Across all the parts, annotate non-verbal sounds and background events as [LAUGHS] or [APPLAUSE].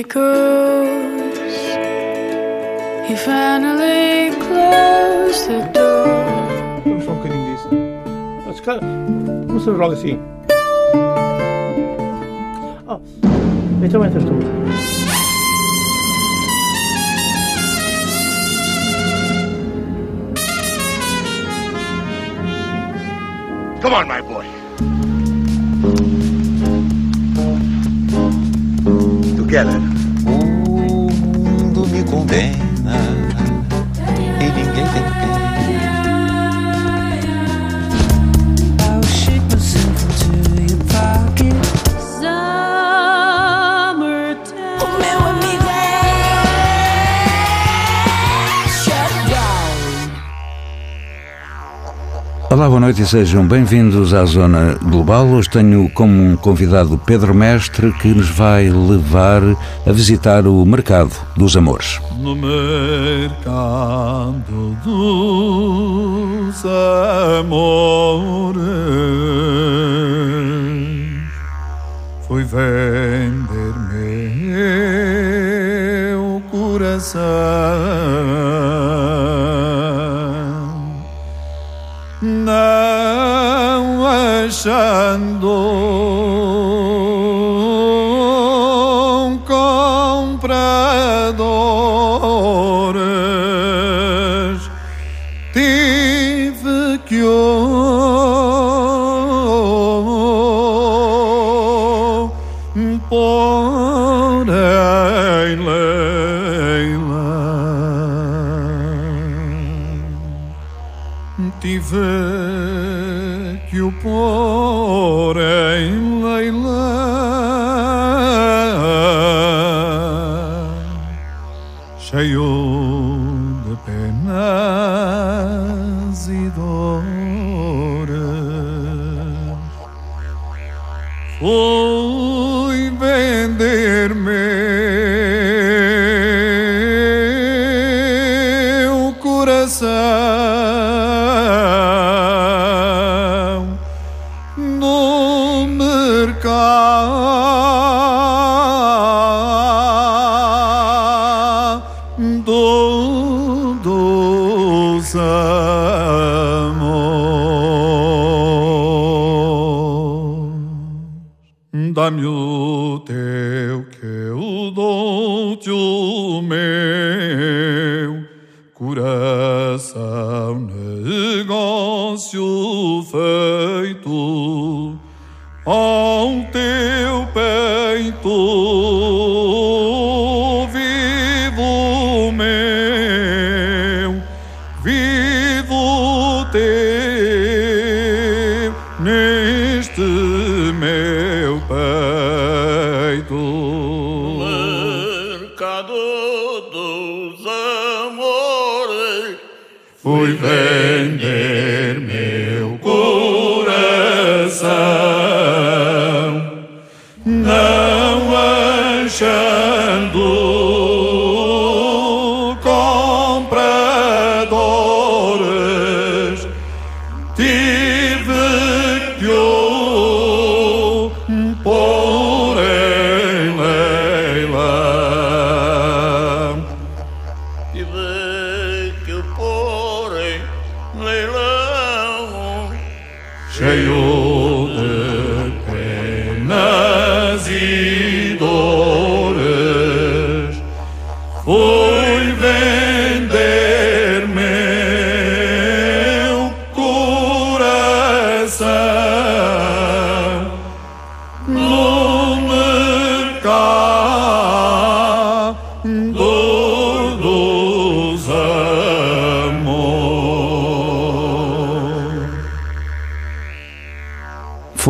echoes. He finally closed the door. I'm shocking this. That's kind of. What's the wrong thing? Oh, it's a winter tool. Come on, my boy. Together. Mundo Olá, boa noite e sejam bem-vindos à Zona Global. Hoje tenho como convidado Pedro Mestre que nos vai levar a visitar o Mercado dos Amores. no mercado dos amores fui vender meu coração não achando Dá-me o teu que eu dou-te o meu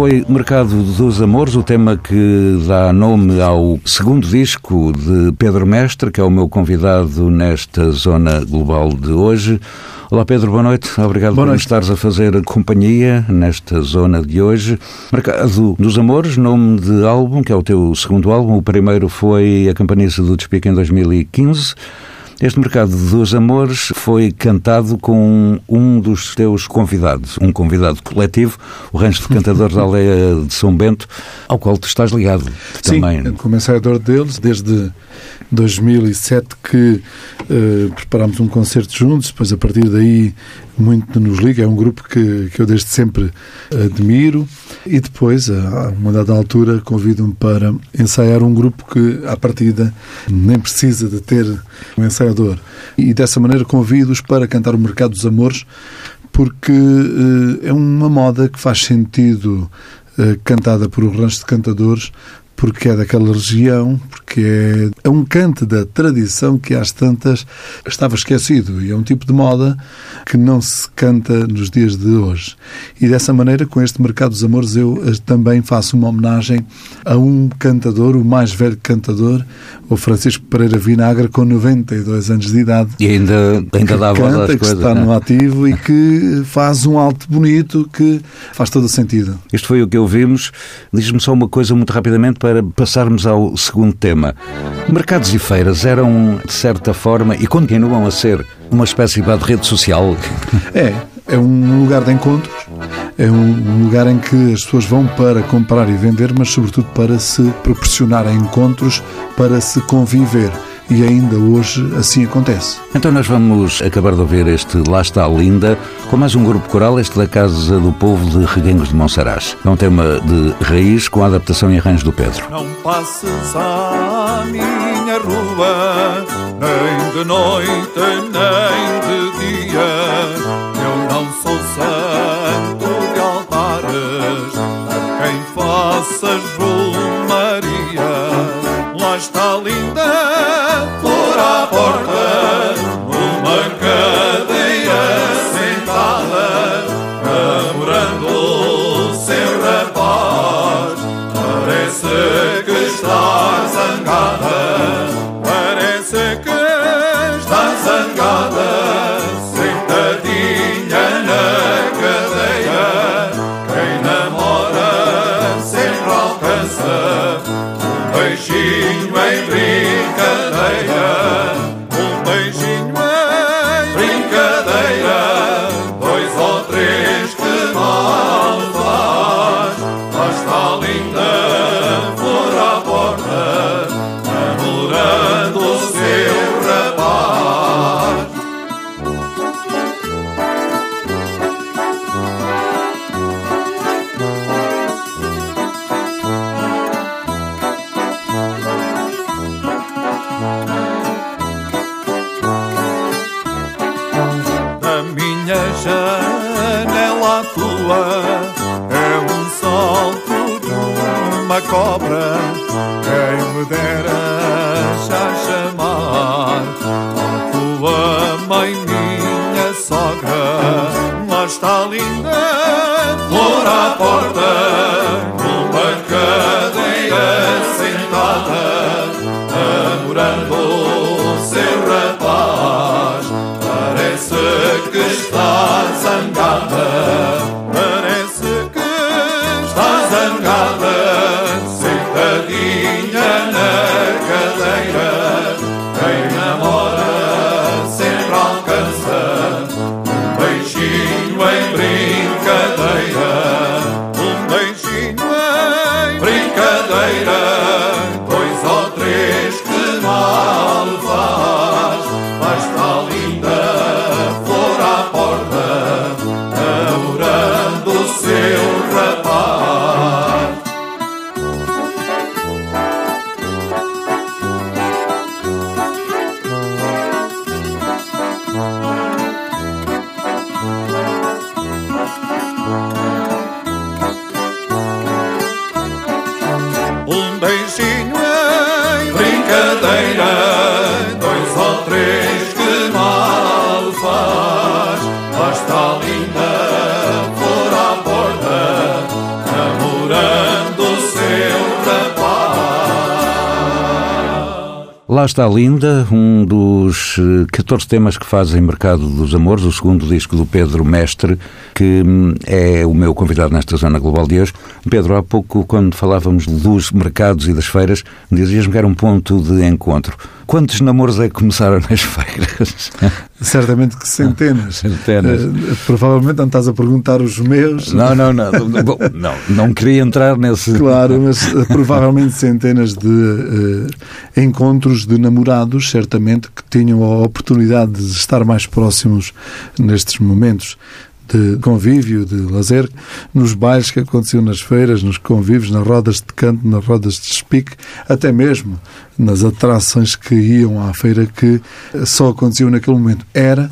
Foi Mercado dos Amores, o tema que dá nome ao segundo disco de Pedro Mestre, que é o meu convidado nesta Zona Global de hoje. Olá Pedro, boa noite. Obrigado Boa por noite. estares a fazer companhia nesta zona de hoje. Mercado dos Amores, nome de álbum, que é o teu segundo álbum. O primeiro foi A Campaniça do Despique em 2015. Este Mercado dos Amores foi cantado com um dos teus convidados, um convidado coletivo, o Rancho de Cantadores da Aldeia de São Bento, ao qual tu estás ligado também. Sim, como ensaiador deles, desde 2007 que uh, preparámos um concerto juntos, depois a partir daí muito nos liga, é um grupo que, que eu desde sempre admiro e depois, a uma dada altura, convido-me para ensaiar um grupo que, à partida, nem precisa de ter um ensaiador. E dessa maneira convido-os para cantar o Mercado dos Amores, porque uh, é uma moda que faz sentido uh, cantada por o rancho de cantadores, porque é daquela região, porque é, um canto da tradição que às tantas estava esquecido e é um tipo de moda que não se canta nos dias de hoje. E dessa maneira, com este Mercado dos Amores, eu eh, também faço uma homenagem a um cantador, o mais velho cantador, o Francisco Pereira Vinagre, com 92 anos de idade. E ainda, ainda dá voz às que coisas. está no ativo e que faz um alto bonito que faz todo o sentido. Isto foi o que ouvimos. Diz-me só uma coisa muito rapidamente para passarmos ao segundo tema. Mercados e feiras eram, de certa forma, e continuam a ser, uma espécie de rede social? É, é um lugar de encontros, é um lugar em que as pessoas vão para comprar e vender, mas sobretudo para se proporcionar encontros, para se conviver e ainda hoje assim acontece. Então nós vamos acabar de ouvir este Lá está Linda com mais um grupo coral, este da Casa do Povo de Reguengos de Monsaraz. É um tema de raiz com a adaptação e arranjo do Pedro. Não passes à minha rua, nem de noite, nem de dia. Eu não sou santo de altares, quem faças romaria. Lá está Linda, um dos eh, 14 temas que fazem Mercado dos Amores, o segundo disco do Pedro Mestre, que hum, é o meu convidado nesta zona global de hoje. Pedro, há pouco, quando falávamos dos mercados e das feiras, dizias-me que era um ponto de encontro. Quantos namoros é que começaram nas [LAUGHS] feiras? Certamente que centenas. [LAUGHS] Centenas. Eh, provavelmente não estás a perguntar os meus. Não, não, não. Bom, não, não queria entrar nesse. Claro, mas eh, provavelmente centenas de eh, encontros de namorados, certamente, que tinham a oportunidade de estar mais próximos nestes momentos de convívio, de lazer, nos bailes que aconteciam nas feiras, nos convívios, nas rodas de canto, nas rodas de espique, até mesmo nas atrações que iam à feira que só aconteciam naquele momento. Era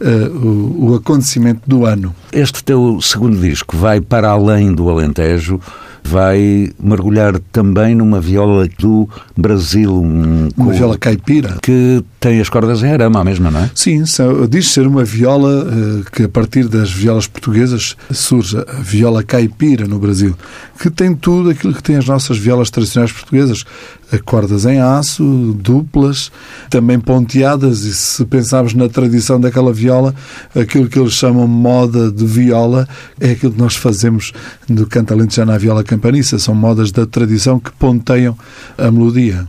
eh, o, o acontecimento do ano. Este teu segundo disco vai para além do Alentejo, vai mergulhar também numa viola do Brasil. um- Uma com- viola caipira. Que tem as cordas em arama, a mesma, não é? Sim, diz ser uma viola eh, que a partir das violas portuguesas surge a viola caipira no Brasil, que tem tudo aquilo que tem as nossas violas tradicionais portuguesas. Eh, Cordas em aço, duplas, também ponteadas, e se pensarmos na tradição daquela viola, aquilo que eles chamam moda de viola é aquilo que nós fazemos no canto alentejano à viola campaniça. São modas da tradição que ponteiam a melodia.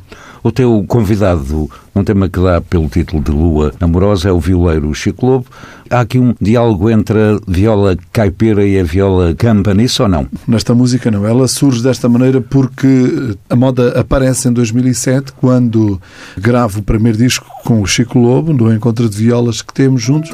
O teu convidado, um tema que dá pelo título de Lua Amorosa, é o violeiro Chico Lobo. Há aqui um diálogo entre a viola caipira e a viola campaniça ou não? nesta música não. Ela surge desta maneira porque a moda aparece em 2007, quando gravo o primeiro disco com o Chico Lobo, do encontro de violas que temos juntos.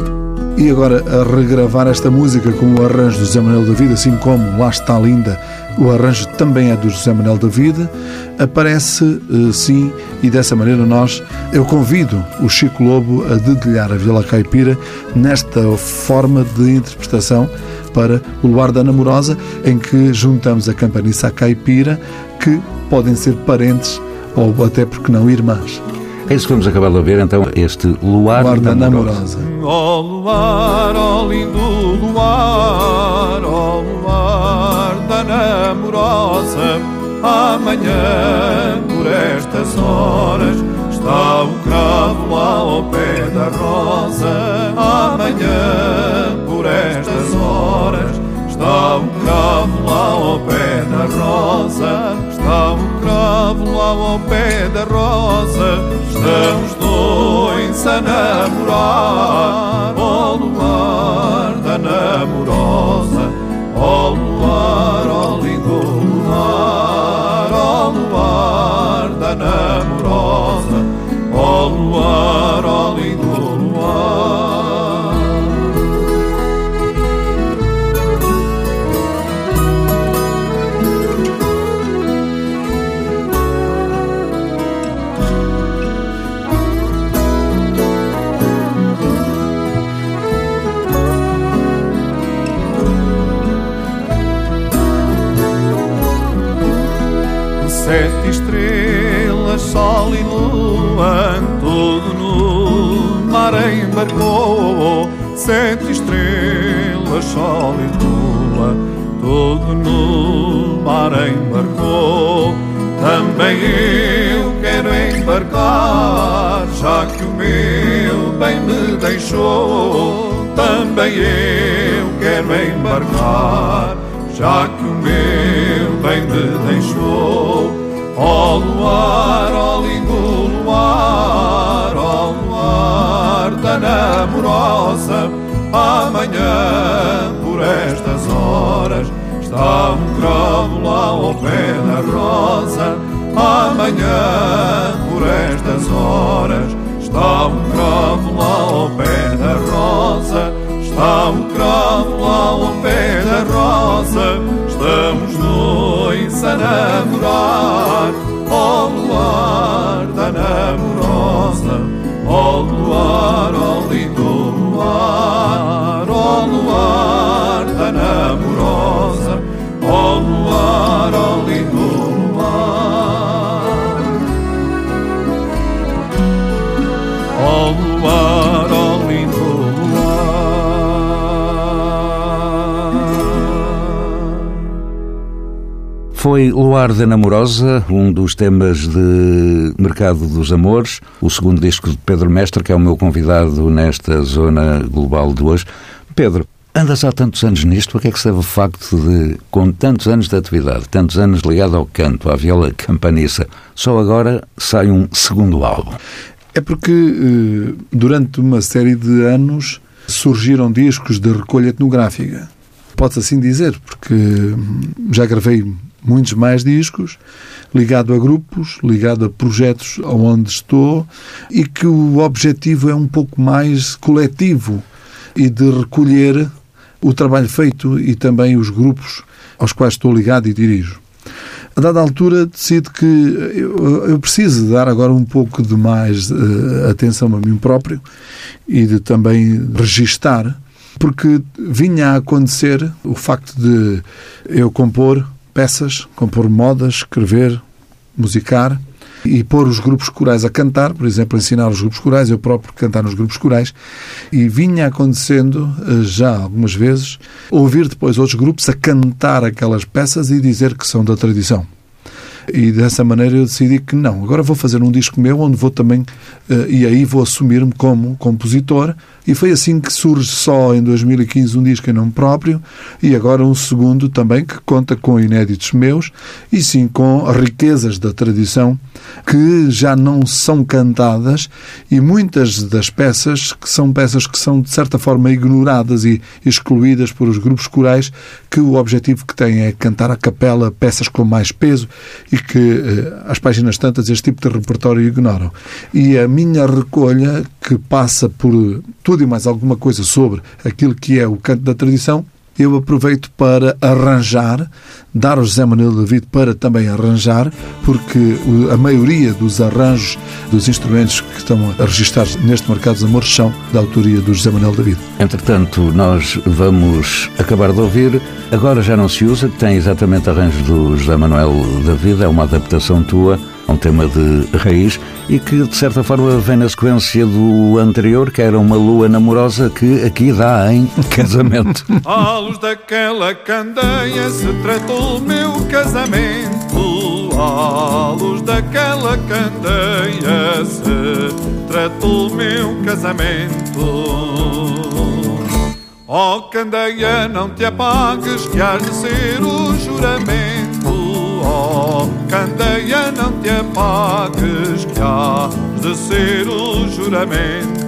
E agora a regravar esta música com o arranjo do José Manuel da Vida, assim como Lá está linda, o arranjo também é do José Manuel da Vida, aparece eh, sim, e dessa maneira nós, eu convido o Chico Lobo a dedilhar a viola caipira nesta forma de interpretação para o Luar da Namorosa, em que juntamos a campaniça à caipira, que podem ser parentes ou até porque não irmãs. É isso que vamos acabar de ver, então, este Luar, Luar da Namorosa. Namorosa. Ó luar, ó lindo luar, ó luar da namorosa, amanhã por estas horas está o cravo ao pé da rosa. Amanhã por estas horas está o cravo lá ao pé da rosa. Está o cravo lá ao pé da rosa. Estamos dois a namorar. Mar embarcou. Sete estrelas, sol e lua, tudo no mar embarcou. Também eu quero embarcar, já que o meu bem me deixou. Também eu quero embarcar, já que o meu bem me deixou. Ó luar, da namorosa, amanhã por estas horas está um cravo lá ao pé da rosa. Amanhã por estas horas está um cravo lá ao pé da rosa. Está um cravo lá ao pé da rosa. Estamos dois a namorar. Foi Luarda Namorosa, um dos temas de Mercado dos Amores, o segundo disco de Pedro Mestre, que é o meu convidado nesta zona global de hoje. Pedro, andas há tantos anos nisto, a que é que se deve o facto de, com tantos anos de atividade, tantos anos ligado ao canto, à viola campaniça, só agora sai um segundo álbum? É porque eh, durante uma série de anos surgiram discos de recolha etnográfica. Pode-se assim dizer, porque hum, já gravei muitos mais discos, ligado a grupos, ligado a projetos onde estou, e que o objetivo é um pouco mais coletivo e de recolher o trabalho feito e também os grupos aos quais estou ligado e dirijo. A dada altura, decido que eu, eu preciso dar agora um pouco de mais uh, atenção a mim próprio e de também registar, porque vinha a acontecer o facto de eu compor peças, compor modas, escrever, musicar e pôr os grupos corais a cantar, por exemplo, ensinar os grupos corais, eu próprio cantar nos grupos corais, e vinha acontecendo eh, já algumas vezes ouvir depois outros grupos a cantar aquelas peças e dizer que são da tradição. E dessa maneira eu decidi que não, agora vou fazer um disco meu onde vou também, eh, e aí vou assumir-me como compositor, e foi assim que surge só em 2015 um disco em nome próprio e agora um segundo também que conta com inéditos meus e sim com riquezas da tradição que já não são cantadas e muitas das peças que são peças que são de certa forma ignoradas e excluídas por os grupos corais que o objetivo que têm é cantar a capela peças com mais peso e que eh, às páginas tantas este tipo de repertório ignoram. E a minha recolha que passa por tudo e mais alguma coisa sobre aquilo que é o canto da tradição, eu aproveito para arranjar, dar ao José Manuel David para também arranjar, porque a maioria dos arranjos dos instrumentos que estão a registrar neste Mercado dos Amores são da autoria do José Manuel David. Entretanto, nós vamos acabar de ouvir. Agora já não se usa, tem exatamente arranjos do José Manuel David, é uma adaptação tua um tema de raiz e que de certa forma vem na sequência do anterior, que era uma lua namorosa que aqui dá em [LAUGHS] casamento. À luz daquela candeia se tratou o meu casamento. À luz daquela candeia se tratou o meu casamento. Oh candeia, não te apagues, que has de ser o juramento. Oh candeia, não te apagues, que has de ser o juramento.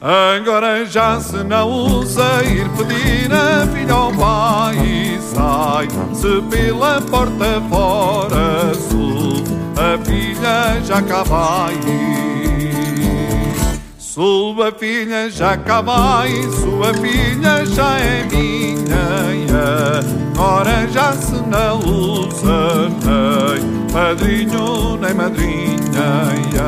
Agora já se não usa ir pedir a filha ao pai e sai se pela porta fora sul a filha já cá vai. Sua filha já cá vai, sua filha já é minha. Agora já se usa nem padrinho nem madrinha.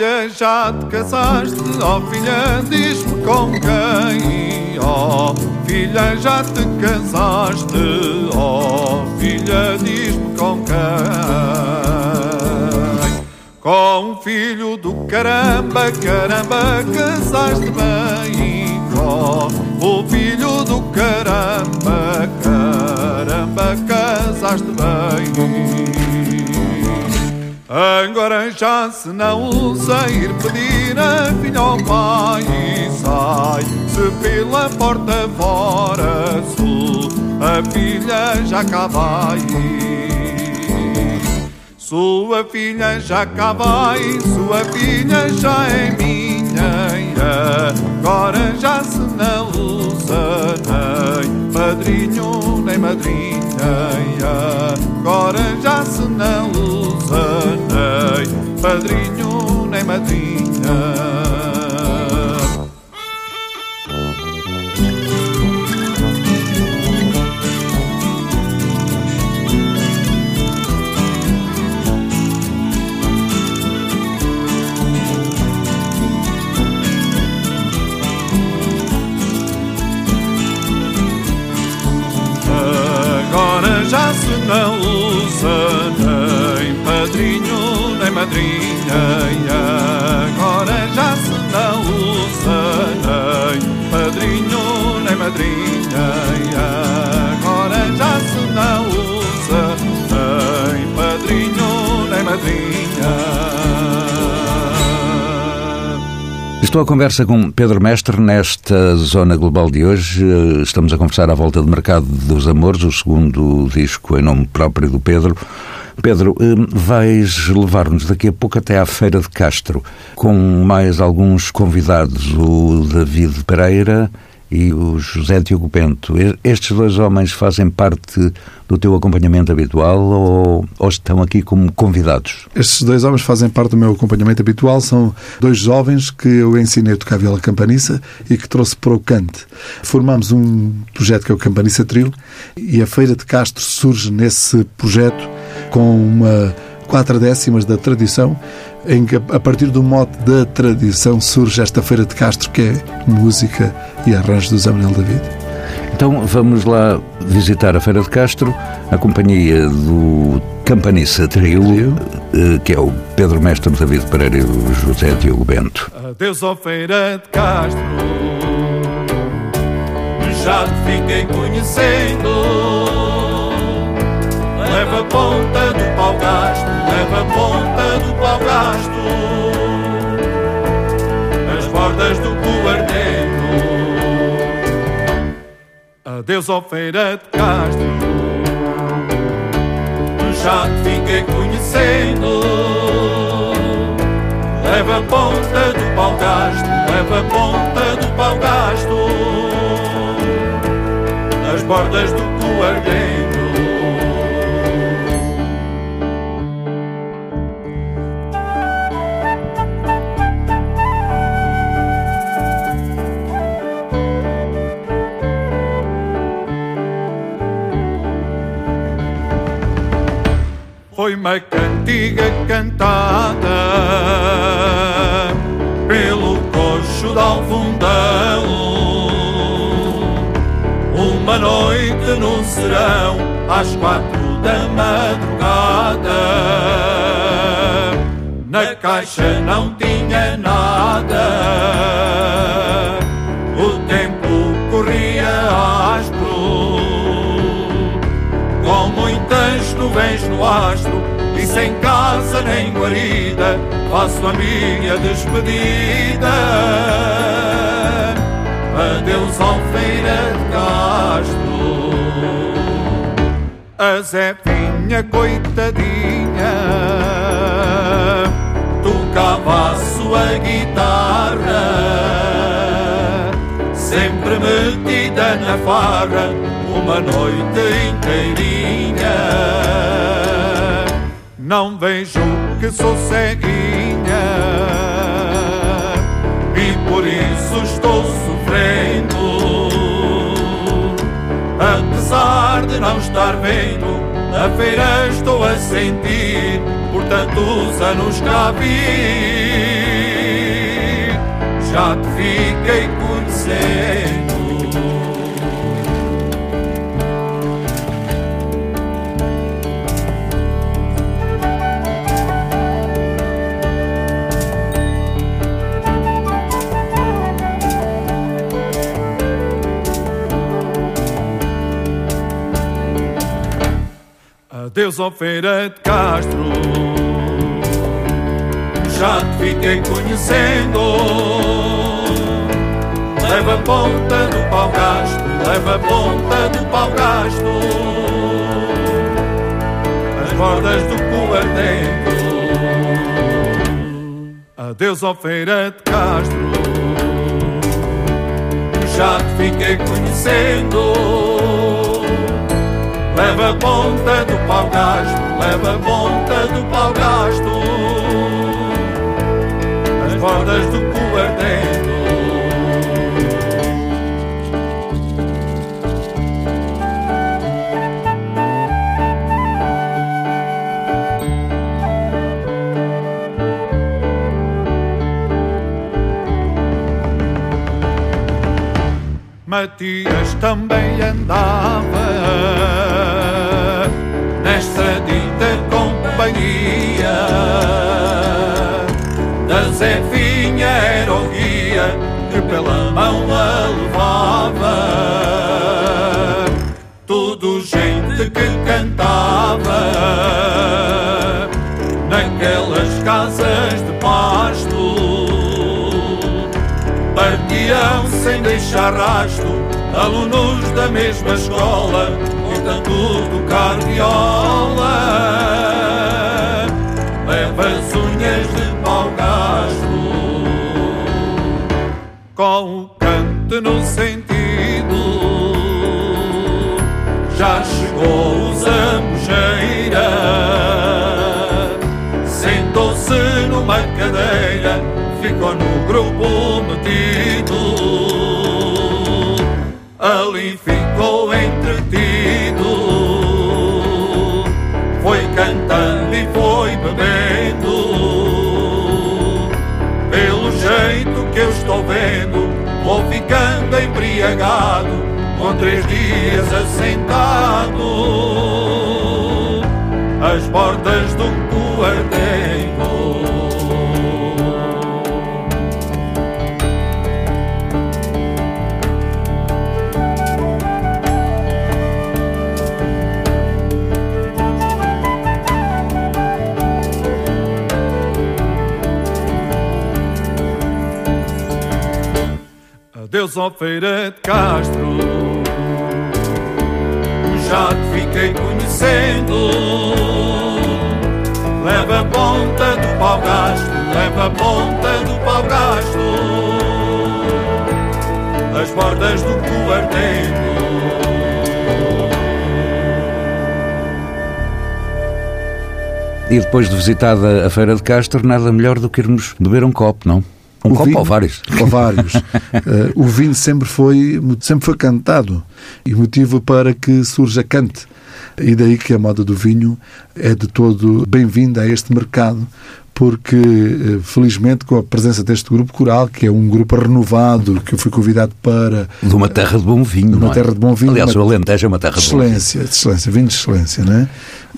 Filha, já te casaste? Oh, filha, diz-me com quem? Oh, filha, já te casaste? Oh, filha, diz-me com quem? Com o filho do caramba, caramba, casaste bem? Com o filho do caramba, caramba, casaste bem? Agora já se não ir pedir a filha ao pai e sai. Se pela porta fora sul a filha já cá vai. Sua filha já cá vai, sua filha já é minha. Agora já se não usa nem padrinho nem madrinha. Agora já se padrinho nem madrinha. Agora já se não usa madrinha e agora já se não usa nem padrinho nem madrinha e agora já se não usa nem padrinho nem madrinha Estou à conversa com Pedro Mestre nesta zona global de hoje. Estamos a conversar à volta do Mercado dos Amores, o segundo disco em nome próprio do Pedro. Pedro, eh, vais levar-nos daqui a pouco até à Feira de Castro, com mais alguns convidados, o David Pereira e o José Diogo Bento. Estes dois homens fazem parte do teu acompanhamento habitual ou, ou estão aqui como convidados? Estes dois homens fazem parte do meu acompanhamento habitual. São dois jovens que eu ensinei a tocar viola campaniça e que trouxe para o cante. Formamos um projeto que é o Campaniça Trio e a Feira de Castro surge nesse projeto com uma quatro décimas da tradição, em que a partir do mote da tradição surge esta Feira de Castro que é música e arranjo do Zé Manuel David. Então vamos lá visitar a Feira de Castro, a companhia do Campaniça Trio, eh, que é o Pedro Mestre, David Pereira e o José Diogo Bento. Adeus, ó feira de Castro Já te fiquei conhecendo Leva a ponta do pau gasto Leva a ponta do pau gasto. As bordas do coardeiro Adeus, ó feira de Castro. Já te fiquei conhecendo. Leva a ponta do pau gasto, leva a ponta do pau gasto. Nas bordas do Foi uma cantiga cantada pelo coxo de Alfundão. Uma noite no serão, às quatro da madrugada. Na caixa não tinha nada. O tempo corria áspero nuvens no astro e sem casa nem guarida, faço a minha despedida. Adeus, Alfeira de Castro. A Zefinha, coitadinha, tocava a sua guitarra sempre metida na farra, uma noite inteirinha. Não vejo que sou ceguinha e por isso estou sofrendo. Apesar de não estar vendo, na feira estou a sentir, por tantos anos cá vi já te fiquei conhecendo. Adeus, ó feira de Castro já te fiquei conhecendo. Leva a ponta do pau gasto, leva a ponta do pau gasto. As bordas do coardeiro. Adeus, ó feira de Castro. Já te fiquei conhecendo. Leva a ponta do pau gasto, leva a ponta do pau gasto as bordas do coardeiro. Matias também andava nesta dita companhia. Da Zefinha era o guia que pela mão a levava. Tudo gente que cantava naquelas casas de sem deixar rasto alunos da mesma escola com tanto tocar viola leva as unhas de pau gasto. Com o canto no sentido já chegou o zambujeira. Sentou-se numa cadeira ficou no e foi bebendo pelo jeito que eu estou vendo vou ficando embriagado com três dias assentado às portas do quarteto. Adeus, ó feira de Castro. Já te fiquei conhecendo. Leva a ponta do pau gasto Leva a ponta do pau gasto. As bordas do quarteto E depois de visitada a Feira de Castro, nada melhor do que irmos beber um copo, não? Um O copo vinho- ou vários? Ou vários. [LAUGHS] Eh, o vinho sempre foi, sempre foi cantado e motivo para que surja cante. E daí que a moda do vinho é de todo bem-vinda a este mercado, porque eh, felizmente com a presença deste grupo coral, que é um grupo renovado, que eu fui convidado para De uma terra de bom vinho, De uma é? terra de bom vinho, Aliás, uma- o Alentejo é uma terra de bom vinho. excelência, excelência, vinho de excelência, não é?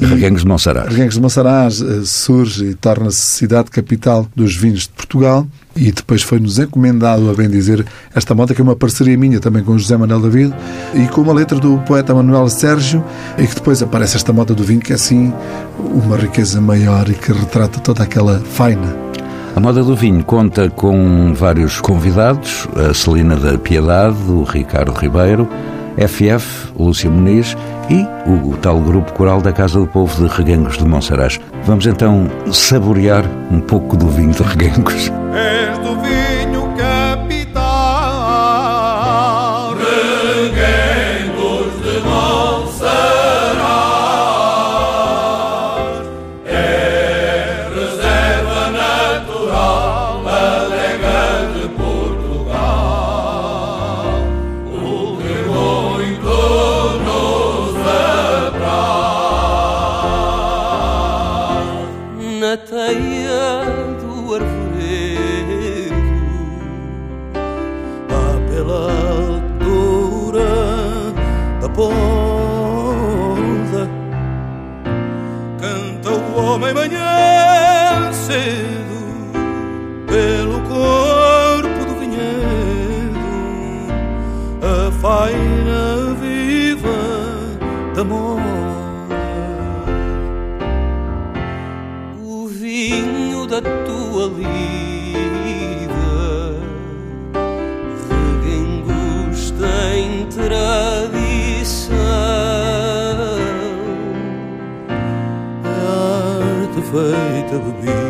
E- Reguengos de Monsaraz. Reguengos de Monsaraz eh, surge e torna-se cidade capital dos vinhos de Portugal e depois foi-nos encomendado, a bem dizer, esta moda que é uma parceria minha também com José Manuel David e com uma letra do poeta Manuel Sérgio e que depois aparece esta moda do vinho que é assim uma riqueza maior e que retrata toda aquela faina. A moda do vinho conta com vários convidados, a Celina da Piedade, o Ricardo Ribeiro, FF, Lúcia Muniz e o tal grupo coral da Casa do Povo de Reguengos de Monsaraz. Vamos então saborear um pouco do vinho de Reguengos. És do da tua lida. Reguengos tem tradição. Arte feita bebida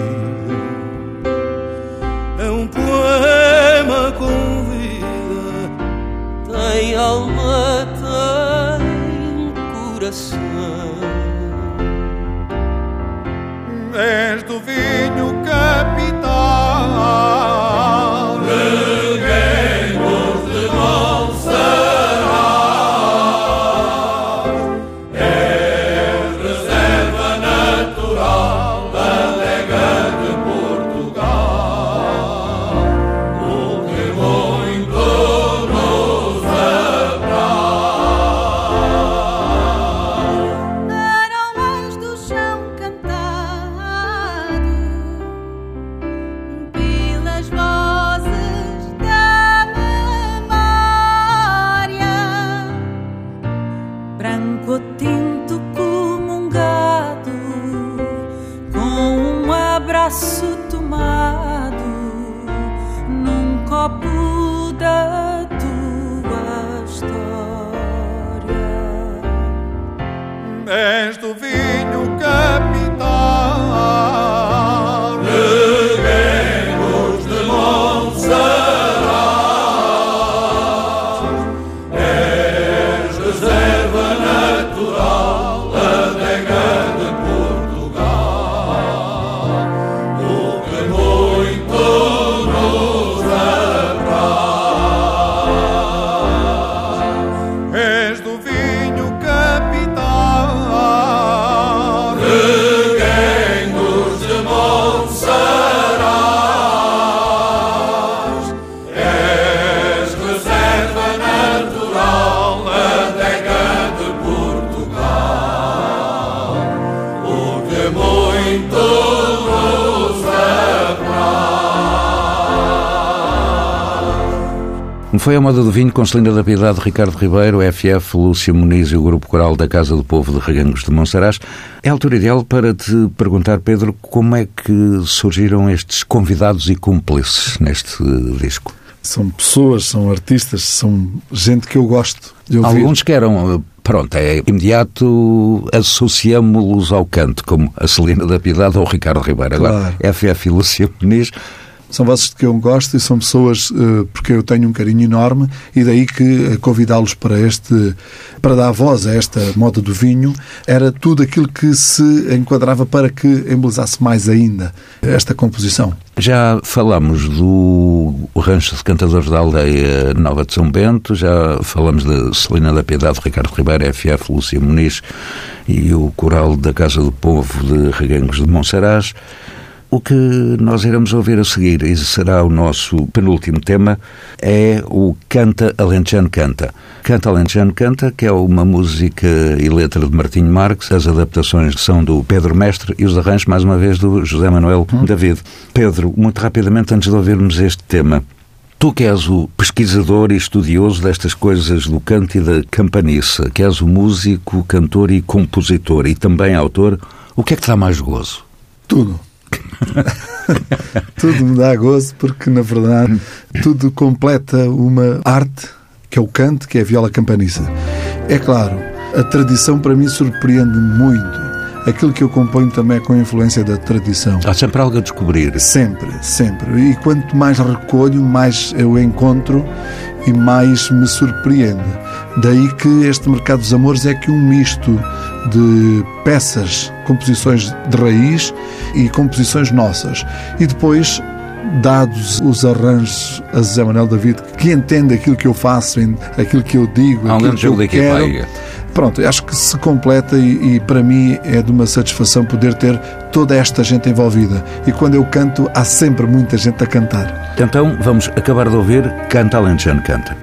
Foi a moda do vinho com Celina da Piedade, Ricardo Ribeiro, FF, Lúcia Muniz e o Grupo Coral da Casa do Povo de Regangos de Monsaraz. É a altura ideal para te perguntar, Pedro, como é que surgiram estes convidados e cúmplices neste disco? São pessoas, são artistas, são gente que eu gosto de ouvir. Alguns que eram, pronto, é imediato associamos-los ao canto, como a Celina da Piedade ou o Ricardo Ribeiro. Agora, FF e Lúcia Muniz São vozes de que eu gosto e são pessoas eh, porque eu tenho um carinho enorme e daí que eh, convidá-los para este, para dar voz a esta moda do vinho, era tudo aquilo que se enquadrava para que embelezasse mais ainda esta composição. Já falamos do Rancho de Cantadores da Aldeia Nova de São Bento, já falamos de Celina da Piedade, Ricardo Ribeiro, FF, Lúcia Muniz e o Coral da Casa do Povo de Regangos de Monsaraz. O que nós iremos ouvir a seguir, e será o nosso penúltimo tema, é o Canta Alentejano Canta. Canta Alentejano Canta, que é uma música e letra de Martinho Marques, as adaptações são do Pedro Mestre e os arranjos, mais uma vez, do José Manuel David. Pedro, muito rapidamente, antes de ouvirmos este tema, Tu que és o pesquisador e estudioso destas coisas do canto e da campaniça, que és o músico, cantor e compositor e também autor, o que é que te dá mais gozo? Tudo. [LAUGHS] tudo me dá gozo porque, na verdade, tudo completa uma arte que é o canto, que é a viola campaniça. É claro, a tradição para mim surpreende muito. Aquilo que eu componho também é com a influência da tradição. Há sempre algo a descobrir. Sempre, sempre. E quanto mais recolho, mais eu encontro e mais me surpreende. Daí que este Mercado dos Amores é que um misto de peças, composições de raiz e composições nossas. E depois, dados os arranjos a José Manuel David, que entende aquilo que eu faço, aquilo que eu digo, Há um aquilo que eu quero. Pronto, acho que se completa e, e para mim é de uma satisfação poder ter toda esta gente envolvida. E quando eu canto, há sempre muita gente a cantar. Então vamos acabar de ouvir Canta Alentejano Canta.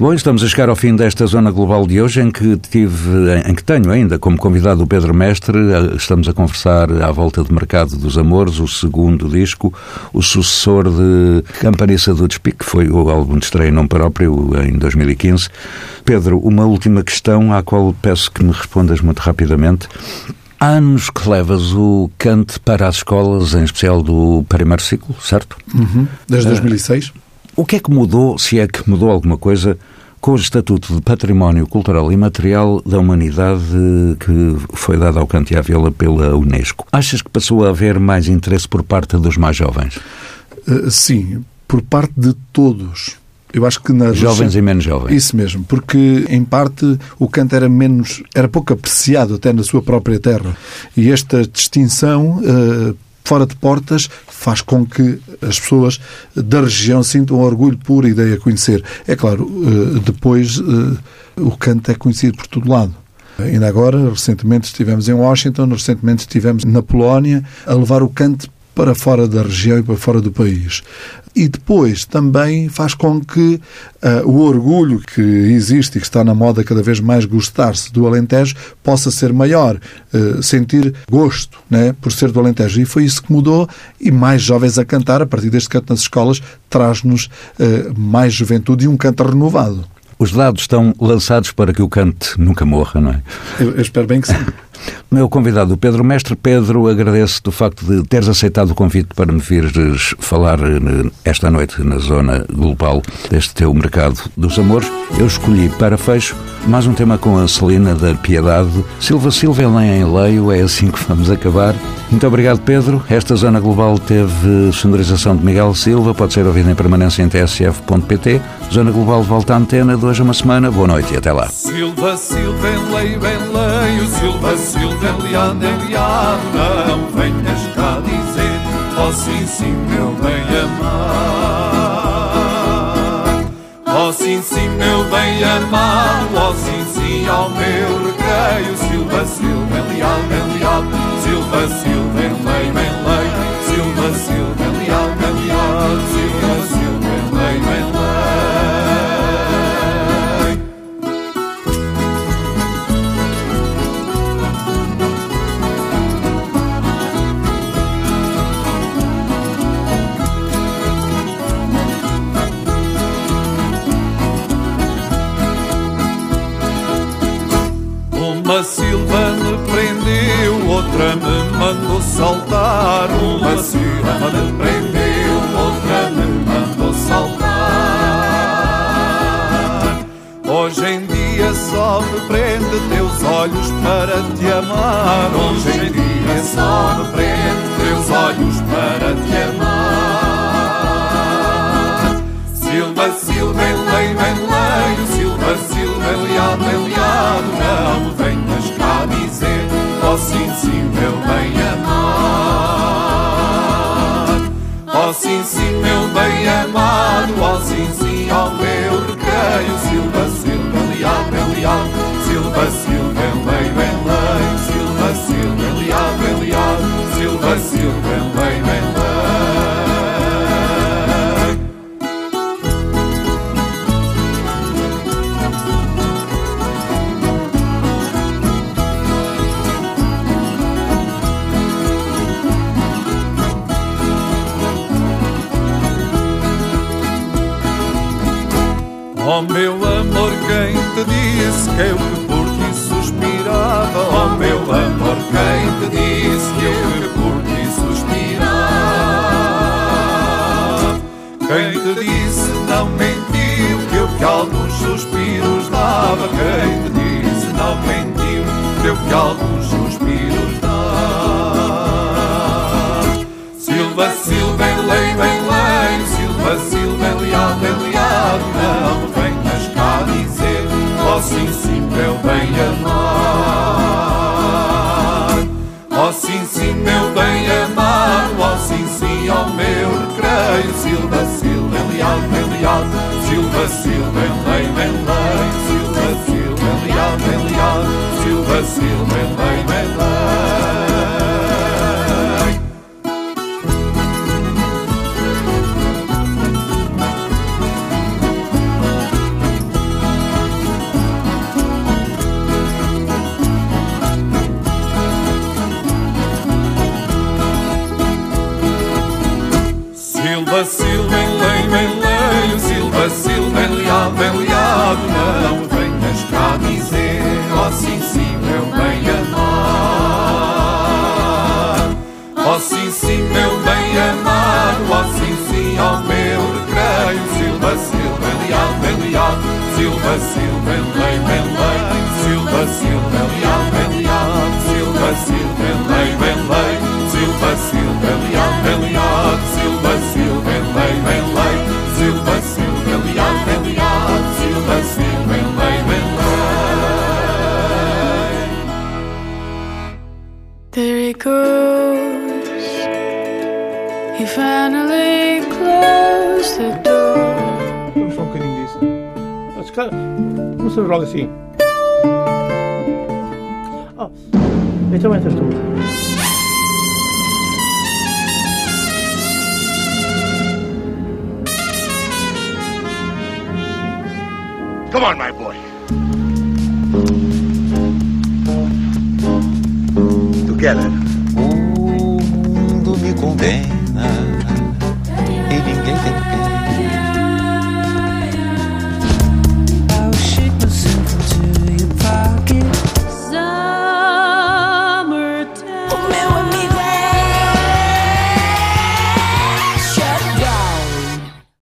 Bom, estamos a chegar ao fim desta Zona Global de hoje, em que tive, em que tenho ainda como convidado o Pedro Mestre. Estamos a conversar à volta de Mercado dos Amores, o segundo disco, o sucessor de Campanissa do Despique, que foi o álbum de estreia nome próprio em 2015. Pedro, uma última questão à qual peço que me respondas muito rapidamente. Há anos que levas o cante para as escolas, em especial do primeiro ciclo, certo? Uhum. Desde 2006. O que é que mudou, se é que mudou alguma coisa, com o Estatuto de Património Cultural e Material da Humanidade que foi dado ao Viola pela Unesco? Achas que passou a haver mais interesse por parte dos mais jovens? Uh, sim, por parte de todos. Eu acho que na Jovens e menos jovens. Isso mesmo, porque em parte o canto era menos, era pouco apreciado até na sua própria terra. E esta distinção uh, fora de portas faz com que as pessoas da região sintam orgulho por ideia de conhecer. É claro, uh, depois uh, o canto é conhecido por todo lado. Ainda agora, recentemente estivemos em Washington, recentemente estivemos na Polónia a levar o canto para fora da região e para fora do país. E depois também faz com que uh, o orgulho que existe e que está na moda cada vez mais gostar-se do Alentejo possa ser maior, uh, sentir gosto né, por ser do Alentejo. E foi isso que mudou e mais jovens a cantar, a partir deste canto nas escolas, traz-nos uh, mais juventude e um canto renovado. Os dados estão lançados para que o cante nunca morra, não é? Eu, eu espero bem que sim. [LAUGHS] Meu convidado, Pedro Mestre. Pedro, agradeço-te o facto de teres aceitado o convite para me vires falar eh, esta noite na zona global deste teu mercado dos amores. Eu escolhi para fecho mais um tema com a Celina da Piedade. Silva Silva, Elém em Leio, é assim que vamos acabar. Muito obrigado, Pedro. Esta zona global teve sonorização de Miguel Silva, pode ser ouvida em permanência em tsf.pt. Zona Global volta à antena de hoje a uma semana. Boa noite e até lá. Silva, Silva, em leio, em leio, Silva, Silva, enliado, enliado, não venhas cá dizer, ó sim, sim, meu bem amado. Ó sim, sim, meu bem amado, ó sim, sim, ao meu recreio, Silva, Silva, enliado, enliado, Silva, Silva, em leio, em leio, Silva, Silva, enliado, enliado, Silva, Silva, Uma Silva me prendeu, outra me mandou saltar. Uma Silva me prendeu, outra me mandou saltar. Hoje em dia só me prende teus olhos para te amar. Hoje em dia só me prende teus olhos para te amar. Silva, Silva, em leio, Silva, Silva, enliado, enliado, não ó sim, meu bem amado. Ó sim, sim, meu bem amado, ó sim, sim, ao meu recreio, Silva, Silva, enliado, enliado, Silva, Silva, em leio, em leio, Silva, Silva, enliado, enliado, Silva, Silva, Oh meu amor, quem te disse que eu que por ti suspirava? Oh meu amor, quem te disse que eu que por ti suspirava? Quem te disse não mentiu que eu que alguns suspiros dava? Quem te disse não mentiu que eu que alguns suspiros dava? Silva, Silva, lei, bem lei, Silva, Silva, leal, bem leal, não oh sim, sim, meu bem amar. Oh sim, sim, meu bem amado, oh sim, sim, oh meu recreio, Silva, Silva, leal, bem leal, Silva, Silva, lei, bem lei, Silva, Silva, leal, bem leal, Silva, Silva, lei, bem lei. Sim, meu bem amado, ó sim, sim, ó meu recreio, Silva, Silva, leal, leal, Silva, Silva, lei, bem lei, Silva, Silva, leal, leal, Silva, Silva, lei, bem lei, Silva, Silva, musunuz Rolisi? O, wiecie. Come on, my boy. Together.